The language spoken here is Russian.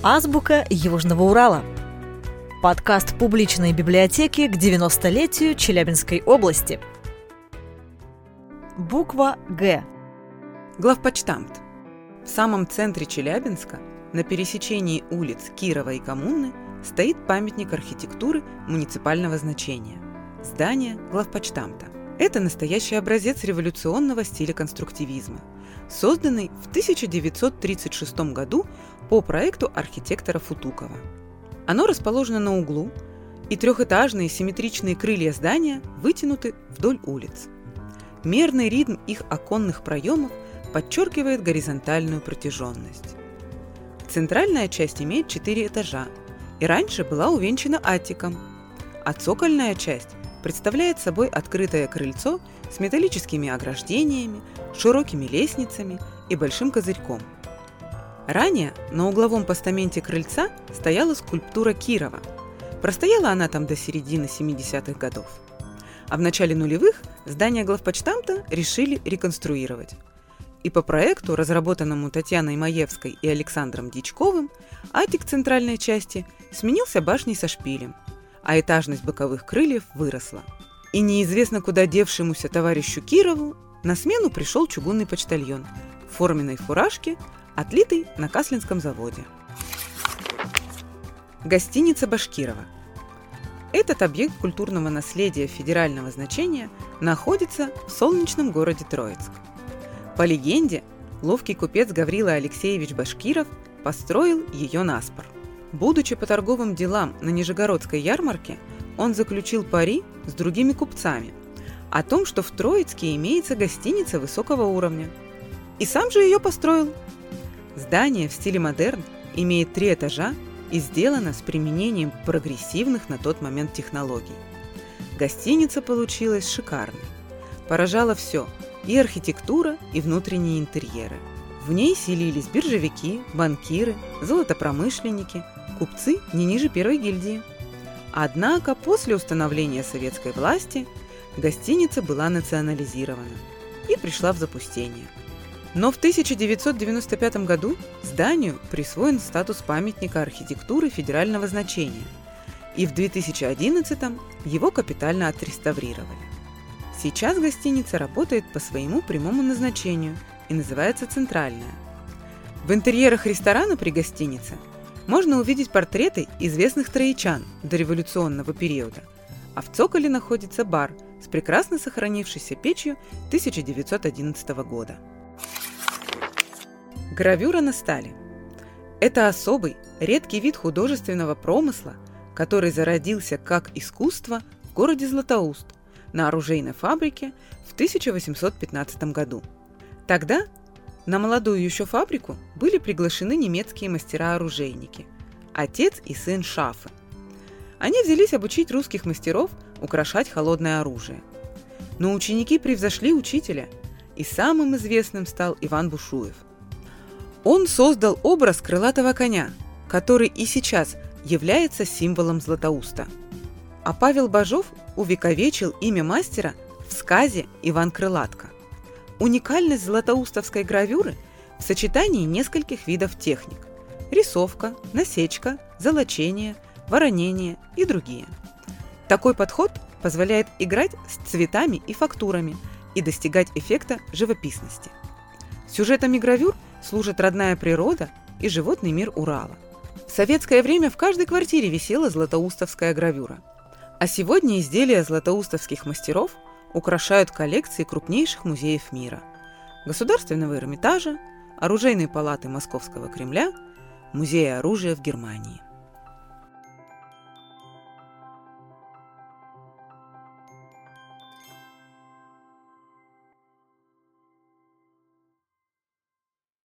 Азбука Южного Урала. Подкаст публичной библиотеки к 90-летию Челябинской области. Буква «Г». Главпочтамт. В самом центре Челябинска, на пересечении улиц Кирова и Коммуны, стоит памятник архитектуры муниципального значения – здание главпочтамта. Это настоящий образец революционного стиля конструктивизма, созданный в 1936 году по проекту архитектора Футукова. Оно расположено на углу, и трехэтажные симметричные крылья здания вытянуты вдоль улиц. Мерный ритм их оконных проемов подчеркивает горизонтальную протяженность. Центральная часть имеет четыре этажа и раньше была увенчана атиком, а цокольная часть представляет собой открытое крыльцо с металлическими ограждениями, широкими лестницами и большим козырьком – Ранее на угловом постаменте крыльца стояла скульптура Кирова. Простояла она там до середины 70-х годов. А в начале нулевых здание главпочтамта решили реконструировать. И по проекту, разработанному Татьяной Маевской и Александром Дичковым, атик центральной части сменился башней со шпилем, а этажность боковых крыльев выросла. И неизвестно куда девшемуся товарищу Кирову на смену пришел чугунный почтальон в форменной фуражке отлитый на Каслинском заводе. Гостиница Башкирова. Этот объект культурного наследия федерального значения находится в солнечном городе Троицк. По легенде, ловкий купец Гаврила Алексеевич Башкиров построил ее наспор. Будучи по торговым делам на Нижегородской ярмарке, он заключил пари с другими купцами о том, что в Троицке имеется гостиница высокого уровня. И сам же ее построил – Здание в стиле модерн имеет три этажа и сделано с применением прогрессивных на тот момент технологий. Гостиница получилась шикарной. Поражало все – и архитектура, и внутренние интерьеры. В ней селились биржевики, банкиры, золотопромышленники, купцы не ниже первой гильдии. Однако после установления советской власти гостиница была национализирована и пришла в запустение – но в 1995 году зданию присвоен статус памятника архитектуры федерального значения, и в 2011 его капитально отреставрировали. Сейчас гостиница работает по своему прямому назначению и называется «Центральная». В интерьерах ресторана при гостинице можно увидеть портреты известных троичан до революционного периода, а в цоколе находится бар с прекрасно сохранившейся печью 1911 года. Гравюра на стали. Это особый, редкий вид художественного промысла, который зародился как искусство в городе Златоуст на оружейной фабрике в 1815 году. Тогда на молодую еще фабрику были приглашены немецкие мастера-оружейники – отец и сын Шафы. Они взялись обучить русских мастеров украшать холодное оружие. Но ученики превзошли учителя, и самым известным стал Иван Бушуев – он создал образ крылатого коня, который и сейчас является символом Златоуста. А Павел Бажов увековечил имя мастера в сказе «Иван Крылатко». Уникальность златоустовской гравюры в сочетании нескольких видов техник – рисовка, насечка, золочение, воронение и другие. Такой подход позволяет играть с цветами и фактурами и достигать эффекта живописности. Сюжетами гравюр – служат родная природа и животный мир Урала. В советское время в каждой квартире висела златоустовская гравюра. А сегодня изделия златоустовских мастеров украшают коллекции крупнейших музеев мира – Государственного Эрмитажа, Оружейной палаты Московского Кремля, Музея оружия в Германии.